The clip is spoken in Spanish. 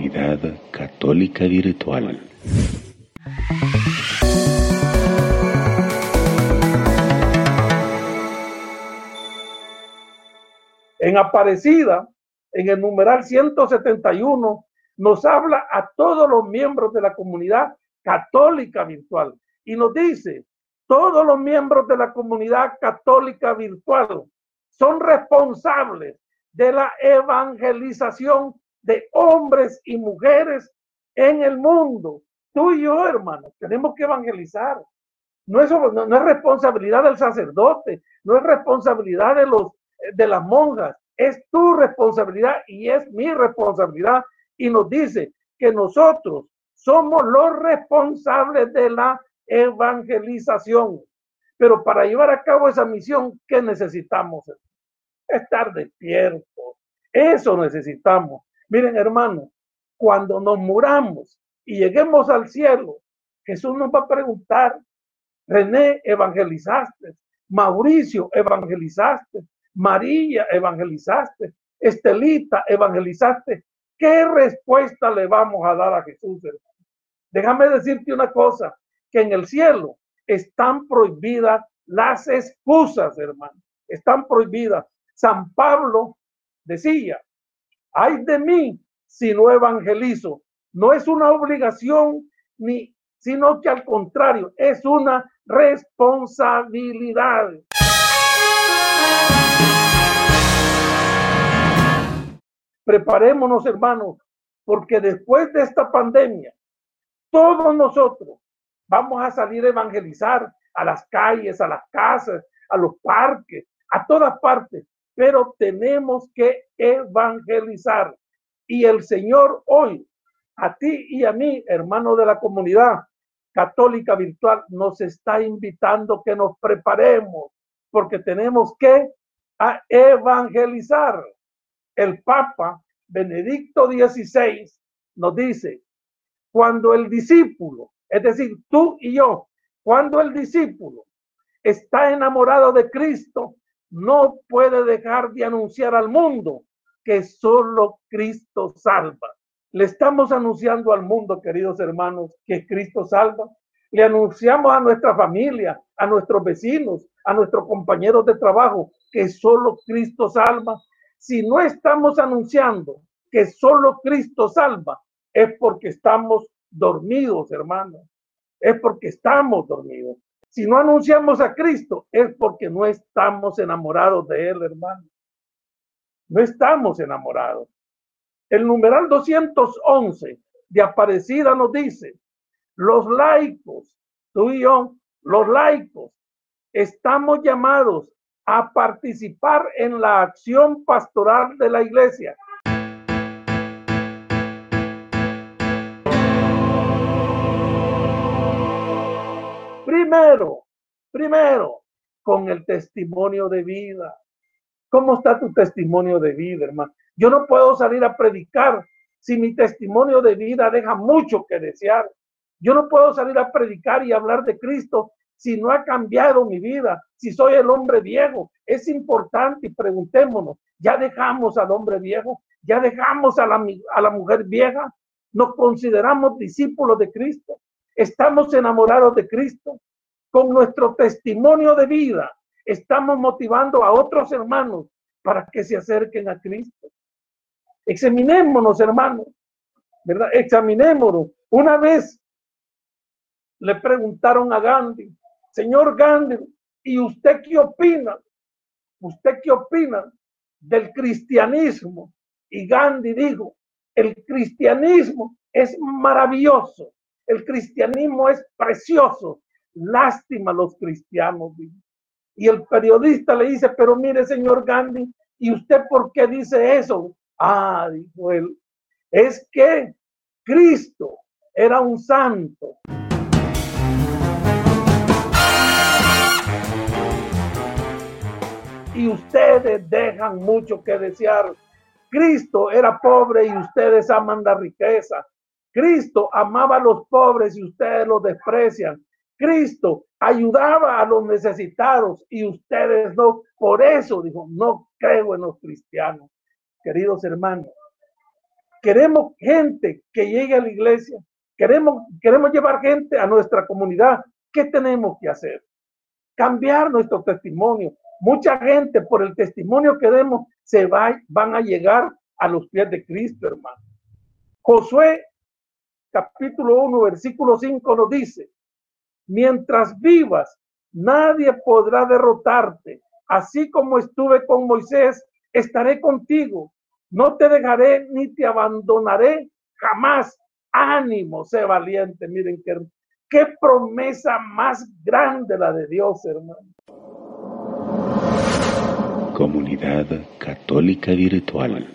Comunidad Católica Virtual. En Aparecida, en el numeral 171, nos habla a todos los miembros de la comunidad católica virtual y nos dice, todos los miembros de la comunidad católica virtual son responsables de la evangelización de hombres y mujeres en el mundo. Tú y yo, hermano, tenemos que evangelizar. No es, no, no es responsabilidad del sacerdote, no es responsabilidad de, los, de las monjas, es tu responsabilidad y es mi responsabilidad. Y nos dice que nosotros somos los responsables de la evangelización. Pero para llevar a cabo esa misión, ¿qué necesitamos? Estar despiertos. Eso necesitamos. Miren, hermano, cuando nos muramos y lleguemos al cielo, Jesús nos va a preguntar, René, evangelizaste, Mauricio, evangelizaste, María, evangelizaste, Estelita, evangelizaste. ¿Qué respuesta le vamos a dar a Jesús? Déjame decirte una cosa, que en el cielo están prohibidas las excusas, hermano. Están prohibidas. San Pablo decía, ay de mí si no evangelizo. No es una obligación ni, sino que al contrario, es una responsabilidad. Preparémonos, hermanos, porque después de esta pandemia, todos nosotros vamos a salir a evangelizar a las calles, a las casas, a los parques, a todas partes, pero tenemos que evangelizar. Y el Señor hoy, a ti y a mí, hermano de la comunidad católica virtual, nos está invitando que nos preparemos, porque tenemos que evangelizar. El Papa Benedicto XVI nos dice, cuando el discípulo es decir, tú y yo, cuando el discípulo está enamorado de Cristo, no puede dejar de anunciar al mundo que solo Cristo salva. Le estamos anunciando al mundo, queridos hermanos, que Cristo salva. Le anunciamos a nuestra familia, a nuestros vecinos, a nuestros compañeros de trabajo, que solo Cristo salva. Si no estamos anunciando que solo Cristo salva, es porque estamos dormidos, hermanos. Es porque estamos dormidos. Si no anunciamos a Cristo, es porque no estamos enamorados de Él, hermano. No estamos enamorados. El numeral 211 de Aparecida nos dice, los laicos, tú y yo, los laicos, estamos llamados a participar en la acción pastoral de la iglesia Primero, primero, con el testimonio de vida. ¿Cómo está tu testimonio de vida, hermano? Yo no puedo salir a predicar si mi testimonio de vida deja mucho que desear. Yo no puedo salir a predicar y hablar de Cristo si no ha cambiado mi vida, si soy el hombre viejo. Es importante preguntémonos, ¿ya dejamos al hombre viejo? ¿Ya dejamos a la, a la mujer vieja? ¿Nos consideramos discípulos de Cristo? ¿Estamos enamorados de Cristo? Con nuestro testimonio de vida, estamos motivando a otros hermanos para que se acerquen a Cristo. Examinémonos, hermanos, ¿verdad? Examinémonos. Una vez le preguntaron a Gandhi, señor Gandhi, ¿y usted qué opina? ¿Usted qué opina del cristianismo? Y Gandhi dijo, el cristianismo es maravilloso, el cristianismo es precioso, Lástima a los cristianos. Y el periodista le dice, pero mire, señor Gandhi, ¿y usted por qué dice eso? Ah, dijo él, es que Cristo era un santo. Y ustedes dejan mucho que desear. Cristo era pobre y ustedes aman la riqueza. Cristo amaba a los pobres y ustedes los desprecian. Cristo ayudaba a los necesitados y ustedes no. Por eso dijo, no creo en los cristianos. Queridos hermanos, Queremos gente que llegue a la iglesia. Queremos, queremos llevar gente a nuestra comunidad. ¿Qué tenemos que hacer? Cambiar nuestro testimonio. Mucha gente por el testimonio que demos se va, van a llegar a los pies de Cristo, hermano. Josué capítulo 1, versículo 5 nos dice, mientras vivas, nadie podrá derrotarte. Así como estuve con Moisés, estaré contigo. No te dejaré ni te abandonaré jamás. Ánimo, sé valiente. Miren qué, promesa más grande la de Dios, hermano. Comunidad Católica Virtual.